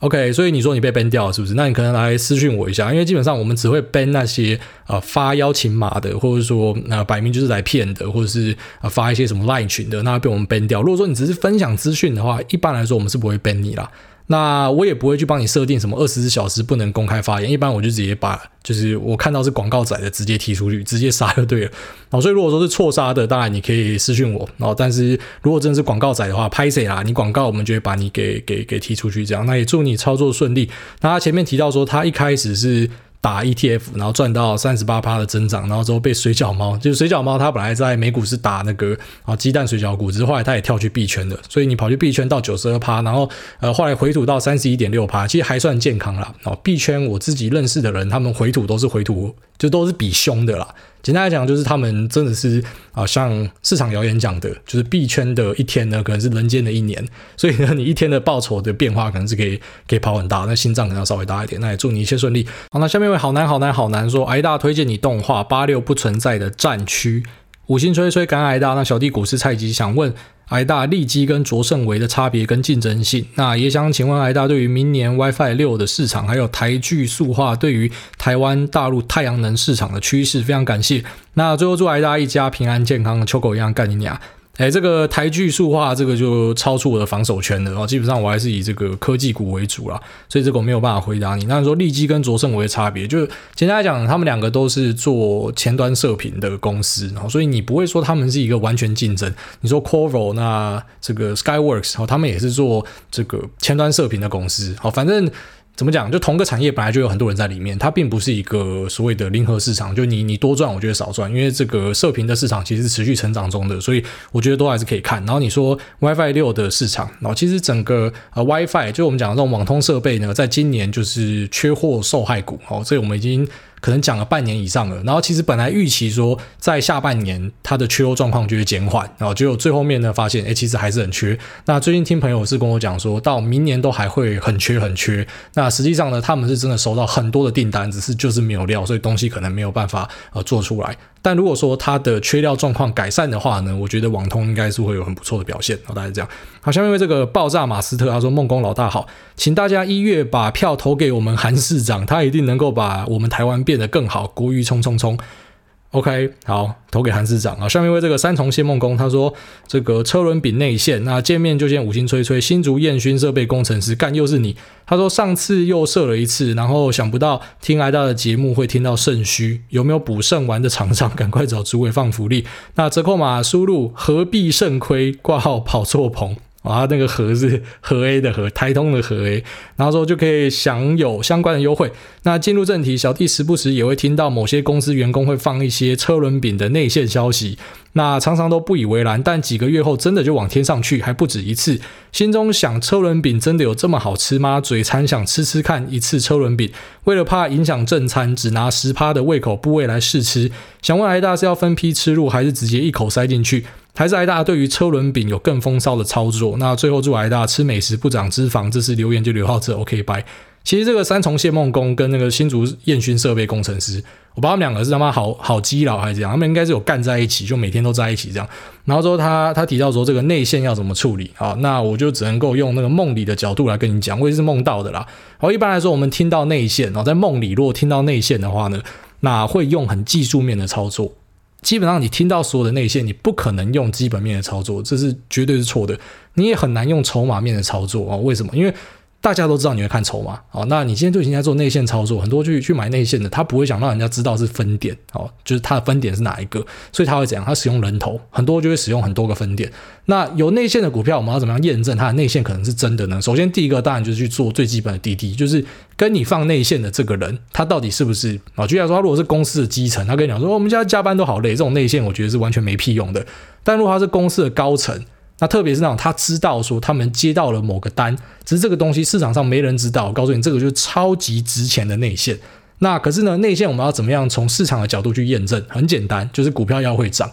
OK，所以你说你被 ban 掉了是不是？那你可能来私讯我一下，因为基本上我们只会 ban 那些呃发邀请码的，或者说那、呃、摆明就是来骗的，或者是呃发一些什么赖群的，那被我们 ban 掉。如果说你只是分享资讯的话，一般来说我们是不会 ban 你啦。那我也不会去帮你设定什么二十四小时不能公开发言，一般我就直接把就是我看到是广告仔的直接踢出去，直接杀就对了。哦，所以如果说是错杀的，当然你可以私讯我。哦，但是如果真的是广告仔的话，拍谁啦？你广告我们就会把你给给给踢出去，这样。那也祝你操作顺利。那他前面提到说他一开始是。打 ETF，然后赚到三十八趴的增长，然后之后被水饺猫，就是水饺猫，它本来在美股是打那个啊鸡蛋水饺股，只是后来它也跳去币圈的，所以你跑去币圈到九十二趴，然后呃后来回吐到三十一点六趴，其实还算健康啦。哦，币圈我自己认识的人，他们回吐都是回吐，就都是比凶的啦。简单来讲，就是他们真的是啊，像市场谣言讲的，就是币圈的一天呢，可能是人间的一年。所以呢，你一天的报酬的变化，可能是可以可以跑很大，那心脏可能要稍微大一点。那也祝你一切顺利。好，那下面一位好难好难好难说，挨大推荐你动画八六不存在的战区，五星吹吹感恩挨大。那小弟股市菜鸡想问。挨大利基跟卓胜维的差别跟竞争性，那也想请问挨大对于明年 WiFi 六的市场，还有台剧塑化对于台湾大陆太阳能市场的趋势，非常感谢。那最后祝挨大一家平安健康，秋狗一样干你娘。哎，这个台剧塑化这个就超出我的防守圈了哦，基本上我还是以这个科技股为主啦，所以这个我没有办法回答你。那你说利基跟卓胜维的差别，就是简单来讲，他们两个都是做前端射频的公司，然后所以你不会说他们是一个完全竞争。你说 Qorvo 那这个 Skyworks，哦，他们也是做这个前端射频的公司，好，反正。怎么讲？就同个产业本来就有很多人在里面，它并不是一个所谓的零和市场。就你你多赚，我觉得少赚，因为这个射频的市场其实持续成长中的，所以我觉得都还是可以看。然后你说 WiFi 六的市场，然后其实整个呃 WiFi 就我们讲的这种网通设备呢，在今年就是缺货受害股哦，所以我们已经。可能讲了半年以上了，然后其实本来预期说在下半年它的缺货状况就会减缓，然后结果最后面呢发现，哎，其实还是很缺。那最近听朋友是跟我讲说，到明年都还会很缺很缺。那实际上呢，他们是真的收到很多的订单，只是就是没有料，所以东西可能没有办法呃做出来。但如果说它的缺料状况改善的话呢，我觉得网通应该是会有很不错的表现。好，大家这样。好，下面为这个爆炸马斯特他说：“梦工老大好，请大家一月把票投给我们韩市长，他一定能够把我们台湾变得更好。”国语冲冲冲。OK，好，投给韩市长啊。下面为这个三重谢梦工，他说这个车轮饼内线，那见面就见五星吹吹，新竹彦勋设备工程师，干又是你。他说上次又射了一次，然后想不到听挨大的节目会听到肾虚，有没有补肾丸的厂商？[laughs] 赶快找主委放福利。那折扣码输入何必肾亏挂号跑错棚。啊，那个和是 [laughs] 和 A 的和，台通的和 A，然后说就可以享有相关的优惠。那进入正题，小弟时不时也会听到某些公司员工会放一些车轮饼的内线消息，那常常都不以为然，但几个月后真的就往天上去，还不止一次。心中想，车轮饼真的有这么好吃吗？嘴馋想吃吃看一次车轮饼，为了怕影响正餐，只拿十趴的胃口部位来试吃。想问癌大是要分批吃入，还是直接一口塞进去？还是癌大对于车轮饼有更风骚的操作？那最后祝癌大吃美食不长脂肪。这次留言就留到这，OK，拜。其实这个三重谢梦工跟那个新竹彦勋设备工程师，我把他们两个是他妈好好基佬还是怎样，他们应该是有干在一起，就每天都在一起这样。然后说他他提到说这个内线要怎么处理啊？那我就只能够用那个梦里的角度来跟你讲，我也是梦到的啦。好，一般来说我们听到内线，然后在梦里如果听到内线的话呢，那会用很技术面的操作。基本上你听到所有的内线，你不可能用基本面的操作，这是绝对是错的。你也很难用筹码面的操作啊？为什么？因为大家都知道你会看筹码，哦，那你今天就已经在做内线操作，很多去去买内线的，他不会想让人家知道是分点，哦，就是他的分点是哪一个，所以他会怎样？他使用人头，很多就会使用很多个分点。那有内线的股票，我们要怎么样验证它的内线可能是真的呢？首先，第一个当然就是去做最基本的滴滴，就是跟你放内线的这个人，他到底是不是啊？就像说，他如果是公司的基层，他跟你讲说，我们家加班都好累，这种内线我觉得是完全没屁用的。但如果他是公司的高层，那特别是那种他知道说他们接到了某个单，只是这个东西市场上没人知道。我告诉你，这个就是超级值钱的内线。那可是呢，内线我们要怎么样从市场的角度去验证？很简单，就是股票要会涨。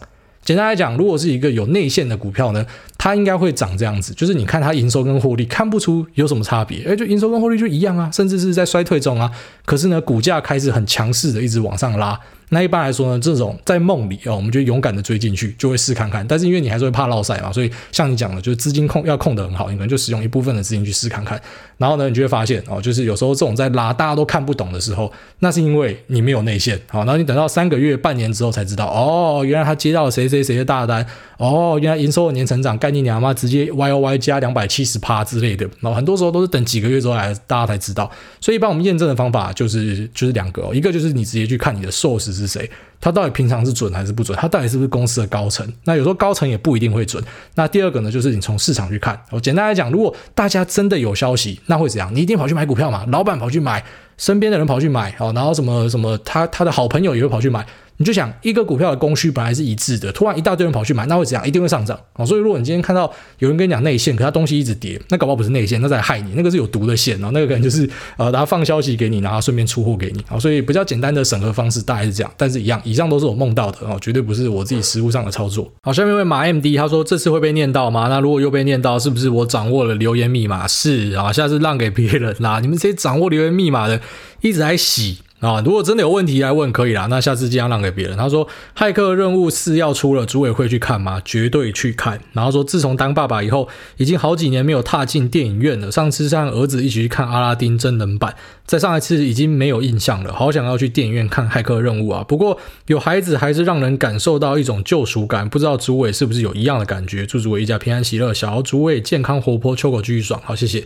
简单来讲，如果是一个有内线的股票呢，它应该会涨这样子，就是你看它营收跟获利看不出有什么差别，诶，就营收跟获利就一样啊，甚至是在衰退中啊。可是呢，股价开始很强势的一直往上拉。那一般来说呢，这种在梦里哦，我们就勇敢的追进去，就会试看看。但是因为你还是会怕落赛嘛，所以像你讲的，就是资金控要控得很好，你可能就使用一部分的资金去试看看。然后呢，你就会发现哦，就是有时候这种在拉大家都看不懂的时候，那是因为你没有内线。好，然后你等到三个月、半年之后才知道，哦，原来他接到了谁谁谁的大单，哦，原来营收的年成长概念你他妈直接 Y O Y 加两百七十趴之类的。然后很多时候都是等几个月之后来大家才知道。所以一般我们验证的方法就是就是两个哦，一个就是你直接去看你的 source 是谁。他到底平常是准还是不准？他到底是不是公司的高层？那有时候高层也不一定会准。那第二个呢，就是你从市场去看。我简单来讲，如果大家真的有消息，那会怎样？你一定跑去买股票嘛？老板跑去买，身边的人跑去买，然后什么什么，他他的好朋友也会跑去买。你就想一个股票的供需本来是一致的，突然一大堆人跑去买，那会怎样？一定会上涨啊！所以如果你今天看到有人跟你讲内线，可他东西一直跌，那搞不好不是内线，那在害你，那个是有毒的线哦。那个可能就是呃，他放消息给你，然后顺便出货给你啊。所以比较简单的审核方式大概是这样，但是一样，以上都是我梦到的哦，绝对不是我自己实务上的操作。好，下面问马 MD 他说这次会被念到吗？那如果又被念到，是不是我掌握了留言密码？是啊，下次让给别人啦。你们这些掌握留言密码的一直在洗。啊，如果真的有问题来问可以啦，那下次尽量让给别人。他说，骇客任务四要出了，组委会去看吗？绝对去看。然后说，自从当爸爸以后，已经好几年没有踏进电影院了。上次是和儿子一起去看阿拉丁真人版，再上一次已经没有印象了。好想要去电影院看骇客任务啊！不过有孩子还是让人感受到一种救赎感，不知道主委是不是有一样的感觉？祝主委一家平安喜乐，小主委健康活泼，秋狗继续爽。好，谢谢。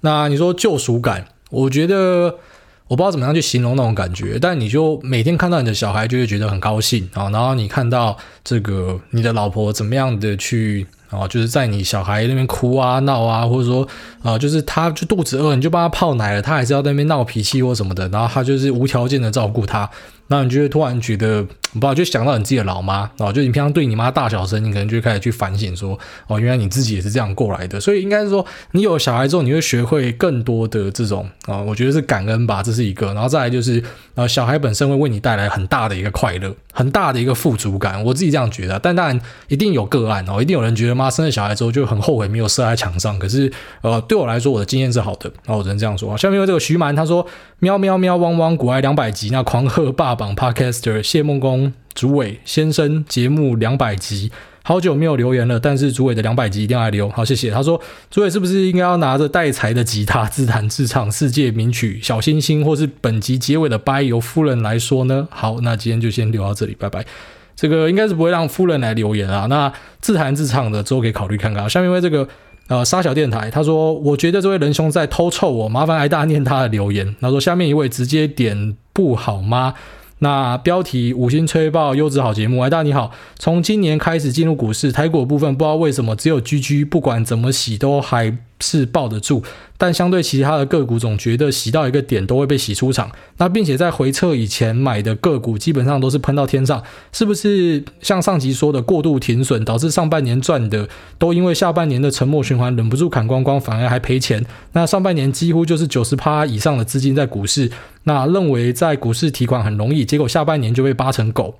那你说救赎感，我觉得。我不知道怎么样去形容那种感觉，但你就每天看到你的小孩，就会觉得很高兴啊。然后你看到这个你的老婆怎么样的去啊，就是在你小孩那边哭啊闹啊，或者说啊，就是他就肚子饿，你就帮他泡奶了，他还是要在那边闹脾气或什么的，然后他就是无条件的照顾他。那你就会突然觉得，不知道就想到你自己的老妈哦，就你平常对你妈大小声，你可能就开始去反省说，哦，原来你自己也是这样过来的。所以应该是说，你有小孩之后，你会学会更多的这种啊，我觉得是感恩吧，这是一个。然后再来就是，呃，小孩本身会为你带来很大的一个快乐，很大的一个富足感。我自己这样觉得，但当然一定有个案哦，一定有人觉得妈生了小孩之后就很后悔没有射在墙上。可是，呃，对我来说，我的经验是好的。那我只能这样说。下面有这个徐蛮，他说喵喵喵汪汪，股癌两百集，那狂贺霸榜。Podcaster 谢梦工主委先生节目两百集，好久没有留言了，但是主委的两百集一定要来留。好，谢谢。他说，主委是不是应该要拿着带财的吉他自弹自唱世界名曲《小星星》，或是本集结尾的拜由夫人来说呢？好，那今天就先留到这里，拜拜。这个应该是不会让夫人来留言啊。那自弹自唱的之后可以考虑看看。下面为这个呃沙小电台，他说，我觉得这位仁兄在偷臭我，麻烦挨大念他的留言。他说，下面一位直接点不好吗？那标题五星吹爆优质好节目，哎，大你好，从今年开始进入股市，台股部分不知道为什么只有 GG，不管怎么洗都还是抱得住，但相对其他的个股，总觉得洗到一个点都会被洗出场。那并且在回撤以前买的个股，基本上都是喷到天上，是不是像上集说的过度停损，导致上半年赚的都因为下半年的沉默循环忍不住砍光光，反而还赔钱？那上半年几乎就是九十趴以上的资金在股市，那认为在股市提款很容易，结果下半年就被扒成狗。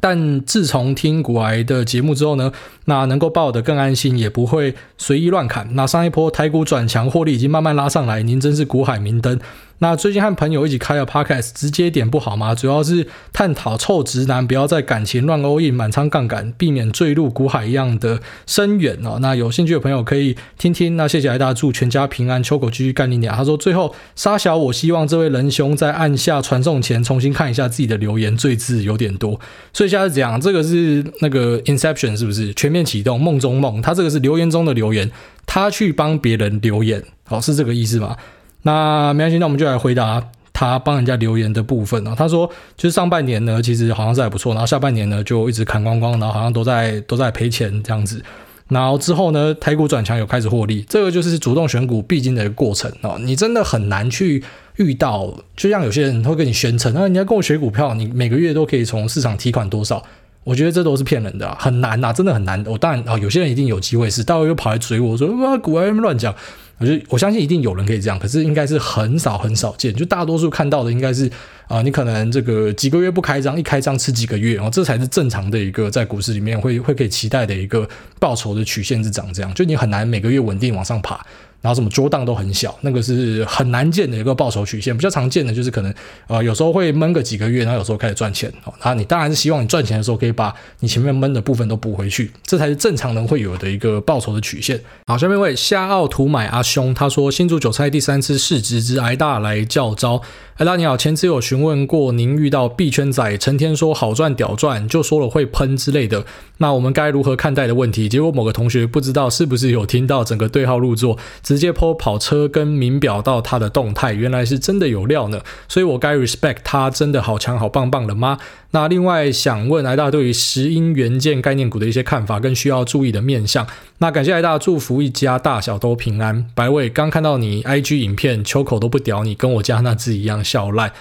但自从听古癌的节目之后呢，那能够抱得更安心，也不会随意乱砍。那上一波台股转强，获利已经慢慢拉上来，您真是股海明灯。那最近和朋友一起开了 Podcast，直接点不好吗？主要是探讨臭直男不要在感情乱 all in 满仓杠杆，避免坠入股海一样的深渊哦。那有兴趣的朋友可以听听。那谢谢大家，祝全家平安，秋口继续干你娘。他说最后沙小，我希望这位仁兄在按下传送前重新看一下自己的留言，赘字有点多。所以现在是这样，这个是那个 Inception 是不是全面启动梦中梦？他这个是留言中的留言，他去帮别人留言，好，是这个意思吗？那没关系，那我们就来回答他帮人家留言的部分啊。他说，就是上半年呢，其实好像是还不错，然后下半年呢就一直砍光光，然后好像都在都在赔钱这样子。然后之后呢，台股转强有开始获利，这个就是主动选股必经的一个过程啊。你真的很难去遇到，就像有些人会跟你宣称，那你要跟我学股票，你每个月都可以从市场提款多少？我觉得这都是骗人的，很难呐，真的很难。我当然啊，有些人一定有机会是，待会又跑来追我说，哇，股癌乱讲。我就我相信一定有人可以这样，可是应该是很少很少见。就大多数看到的应该是啊、你可能这个几个月不开张，一开张吃几个月，然后这才是正常的一个在股市里面会会可以期待的一个报酬的曲线是长这样。就你很难每个月稳定往上爬。然后什么桌档都很小，那个是很难见的一个报酬曲线。比较常见的就是可能呃有时候会闷个几个月，然后有时候开始赚钱哦。那你当然是希望你赚钱的时候可以把你前面闷的部分都补回去，这才是正常人会有的一个报酬的曲线。好，下面一位夏奥图买阿兄他说新竹韭菜第三次市值之癌大来叫招。哎，大家好，前次有询问过您遇到币圈仔成天说好赚屌赚，就说了会喷之类的，那我们该如何看待的问题？结果某个同学不知道是不是有听到整个对号入座，直接 po 跑车跟名表到他的动态，原来是真的有料呢，所以我该 respect 他真的好强好棒棒了吗？那另外想问癌大对于石英元件概念股的一些看法跟需要注意的面向。那感谢癌大祝福一家大小都平安。白伟刚看到你 IG 影片，秋口都不屌你，跟我家那只一样笑烂。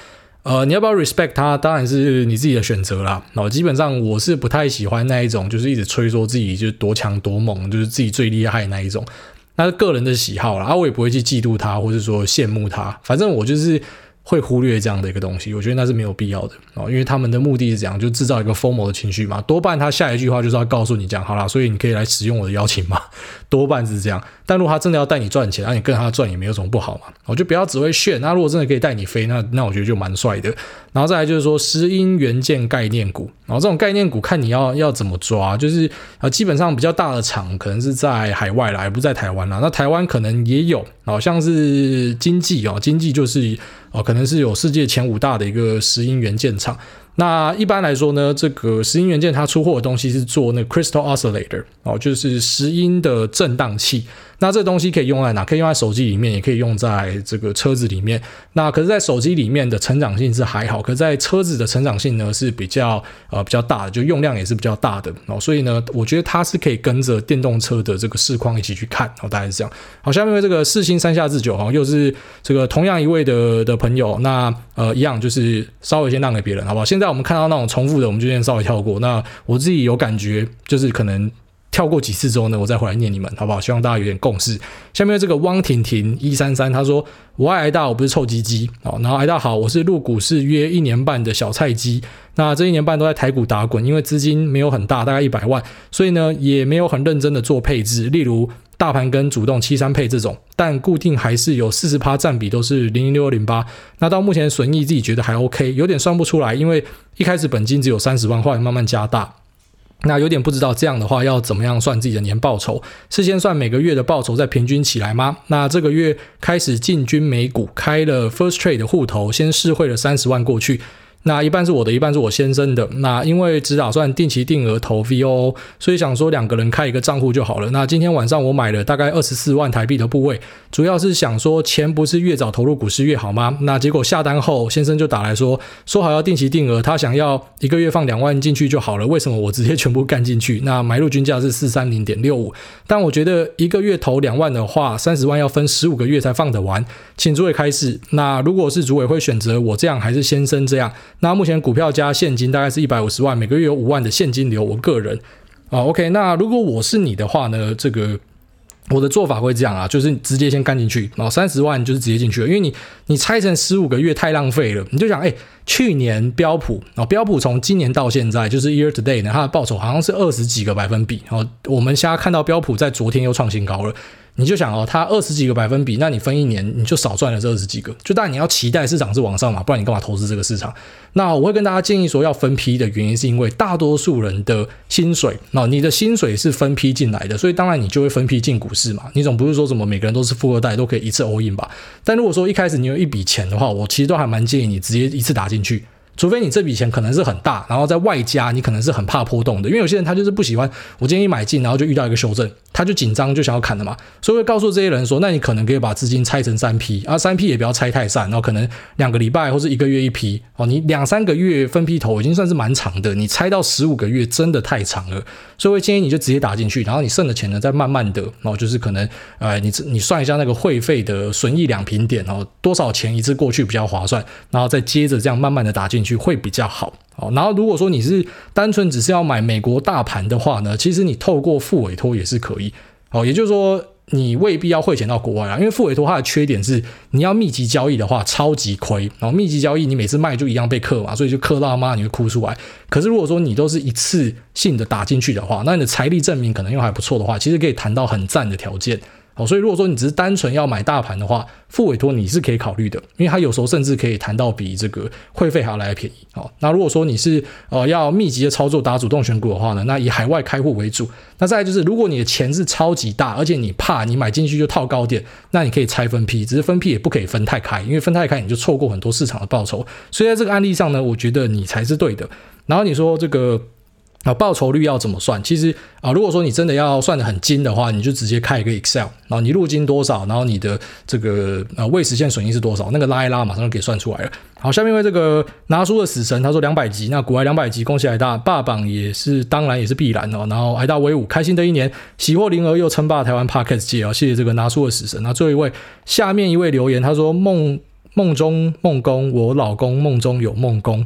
呃，你要不要 respect 他？当然是你自己的选择啦。那基本上我是不太喜欢那一种，就是一直吹说自己就是多强多猛，就是自己最厉害那一种。那是个人的喜好啦，啊，我也不会去嫉妒他，或者说羡慕他。反正我就是。会忽略这样的一个东西，我觉得那是没有必要的哦，因为他们的目的是这样，就制造一个 FOMO 的情绪嘛。多半他下一句话就是要告诉你这样，好啦，所以你可以来使用我的邀请嘛，[laughs] 多半是这样。但如果他真的要带你赚钱，那、你跟他赚也没有什么不好嘛。我就不要只会炫。那如果真的可以带你飞，那那我觉得就蛮帅的。然后再来就是说，石英元件概念股，然后这种概念股看你要要怎么抓，就是啊，基本上比较大的厂可能是在海外啦，不在台湾啦。那台湾可能也有，好像是经济哦，经济就是。哦，可能是有世界前五大的一个石英元件厂。那一般来说呢，这个石英元件它出货的东西是做那个 crystal oscillator 哦，就是石英的振荡器。那这东西可以用在哪？可以用在手机里面，也可以用在这个车子里面。那可是，在手机里面的成长性是还好，可是在车子的成长性呢是比较呃比较大的，就用量也是比较大的哦。所以呢，我觉得它是可以跟着电动车的这个市况一起去看哦，大概是这样。好，下面这个四星三下智久哈，又是这个同样一位的的朋友，那呃一样就是稍微先让给别人，好不好？现在我们看到那种重复的，我们就先稍微跳过。那我自己有感觉，就是可能。跳过几次之后呢，我再回来念你们，好不好？希望大家有点共识。下面这个汪婷婷一三三，他说：“我爱挨大，我不是臭鸡鸡。”哦，然后挨大好，我是入股市约一年半的小菜鸡。那这一年半都在台股打滚，因为资金没有很大，大概一百万，所以呢也没有很认真的做配置，例如大盘跟主动七三配这种，但固定还是有四十趴占比都是零零六二零八。那到目前损益自己觉得还 OK，有点算不出来，因为一开始本金只有三十万，后来慢慢加大。那有点不知道这样的话要怎么样算自己的年报酬？是先算每个月的报酬再平均起来吗？那这个月开始进军美股，开了 First Trade 的户头，先试汇了三十万过去。那一半是我的，一半是我先生的。那因为只打算定期定额投 VO，所以想说两个人开一个账户就好了。那今天晚上我买了大概二十四万台币的部位，主要是想说钱不是越早投入股市越好吗？那结果下单后，先生就打来说，说好要定期定额，他想要一个月放两万进去就好了。为什么我直接全部干进去？那买入均价是四三零点六五，但我觉得一个月投两万的话，三十万要分十五个月才放得完。请诸位开示。那如果是主委会选择我这样，还是先生这样？那目前股票加现金大概是一百五十万，每个月有五万的现金流。我个人啊，OK，那如果我是你的话呢？这个我的做法会这样啊，就是直接先干进去，然后三十万就是直接进去了，因为你你拆成十五个月太浪费了。你就想，哎，去年标普啊，标普从今年到现在就是 year to day 呢，它的报酬好像是二十几个百分比。然后我们现在看到标普在昨天又创新高了。你就想哦，它二十几个百分比，那你分一年你就少赚了这二十几个。就当然你要期待市场是往上嘛，不然你干嘛投资这个市场？那我会跟大家建议说要分批的原因，是因为大多数人的薪水，那你的薪水是分批进来的，所以当然你就会分批进股市嘛。你总不是说什么每个人都是富二代都可以一次 all in 吧？但如果说一开始你有一笔钱的话，我其实都还蛮建议你直接一次打进去。除非你这笔钱可能是很大，然后在外加你可能是很怕波动的，因为有些人他就是不喜欢我今天一买进，然后就遇到一个修正，他就紧张就想要砍了嘛，所以会告诉这些人说，那你可能可以把资金拆成三批，啊三批也不要拆太散，然后可能两个礼拜或是一个月一批，哦你两三个月分批投已经算是蛮长的，你拆到十五个月真的太长了，所以会建议你就直接打进去，然后你剩的钱呢再慢慢的，然后就是可能呃你你算一下那个会费的损益两平点，哦多少钱一次过去比较划算，然后再接着这样慢慢的打进去。会比较好哦。然后如果说你是单纯只是要买美国大盘的话呢，其实你透过复委托也是可以哦。也就是说，你未必要汇钱到国外啊，因为复委托它的缺点是你要密集交易的话超级亏。然后密集交易你每次卖就一样被克嘛，所以就克到妈你会哭出来。可是如果说你都是一次性的打进去的话，那你的财力证明可能又还不错的话，其实可以谈到很赞的条件。好，所以如果说你只是单纯要买大盘的话，付委托你是可以考虑的，因为它有时候甚至可以谈到比这个会费还要来得便宜。好，那如果说你是呃要密集的操作打主动选股的话呢，那以海外开户为主。那再就是，如果你的钱是超级大，而且你怕你买进去就套高点，那你可以拆分批，只是分批也不可以分太开，因为分太开你就错过很多市场的报酬。所以在这个案例上呢，我觉得你才是对的。然后你说这个。啊，报酬率要怎么算？其实啊，如果说你真的要算得很精的话，你就直接开一个 Excel，然后你入金多少，然后你的这个呃未实现损益是多少，那个拉一拉，马上就可以算出来了。好，下面为这个拿书的死神，他说两百集，那股癌两百集，恭喜癌大，霸榜也是当然也是必然哦。然后癌大威武，开心的一年，喜获麟儿又称霸台湾 Podcast 界啊！谢谢这个拿书的死神。那最后一位，下面一位留言，他说梦梦中梦公，我老公梦中有梦公。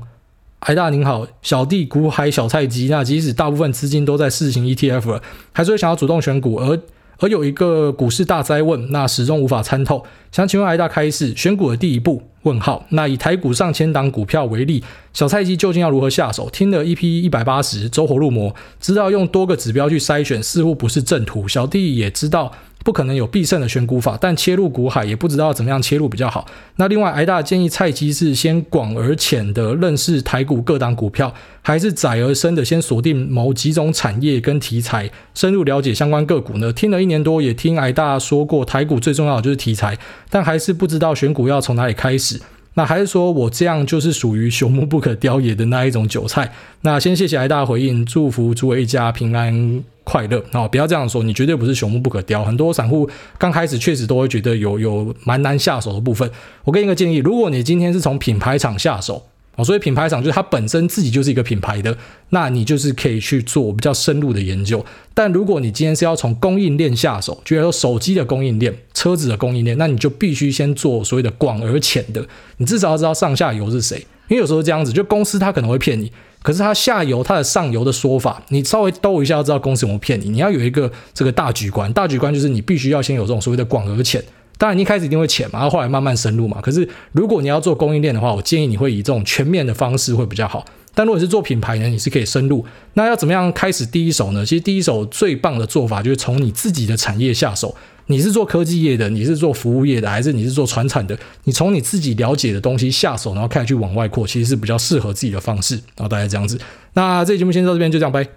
海大您好，小弟股海小菜鸡，那即使大部分资金都在试行 ETF 了，还是想要主动选股，而而有一个股市大灾问，那始终无法参透，想请问海大开示选股的第一步？问号。那以台股上千档股票为例，小菜鸡究竟要如何下手？听了 EP 一百八十，走火入魔，知道用多个指标去筛选，似乎不是正途。小弟也知道。不可能有必胜的选股法，但切入股海也不知道怎么样切入比较好。那另外，挨大建议菜鸡是先广而浅的认识台股各档股票，还是窄而深的先锁定某几种产业跟题材，深入了解相关个股呢？听了一年多，也听挨大说过，台股最重要的就是题材，但还是不知道选股要从哪里开始。那还是说我这样就是属于朽木不可雕也的那一种韭菜？那先谢谢挨大回应，祝福诸位一家平安。快乐啊！不要这样说，你绝对不是朽木不可雕。很多散户刚开始确实都会觉得有有蛮难下手的部分。我给你一个建议，如果你今天是从品牌厂下手啊，所以品牌厂就是它本身自己就是一个品牌的，那你就是可以去做比较深入的研究。但如果你今天是要从供应链下手，就比如说手机的供应链、车子的供应链，那你就必须先做所谓的广而浅的，你至少要知道上下游是谁，因为有时候这样子，就公司它可能会骗你。可是它下游、它的上游的说法，你稍微兜一下，就知道公司怎么骗你。你要有一个这个大局观，大局观就是你必须要先有这种所谓的广而浅。当然，一开始一定会浅嘛，然后后来慢慢深入嘛。可是如果你要做供应链的话，我建议你会以这种全面的方式会比较好。但如果你是做品牌呢，你是可以深入。那要怎么样开始第一手呢？其实第一手最棒的做法就是从你自己的产业下手。你是做科技业的，你是做服务业的，还是你是做传产的？你从你自己了解的东西下手，然后开始去往外扩，其实是比较适合自己的方式。然后大概这样子，那这期节目先到这边，就这样，拜。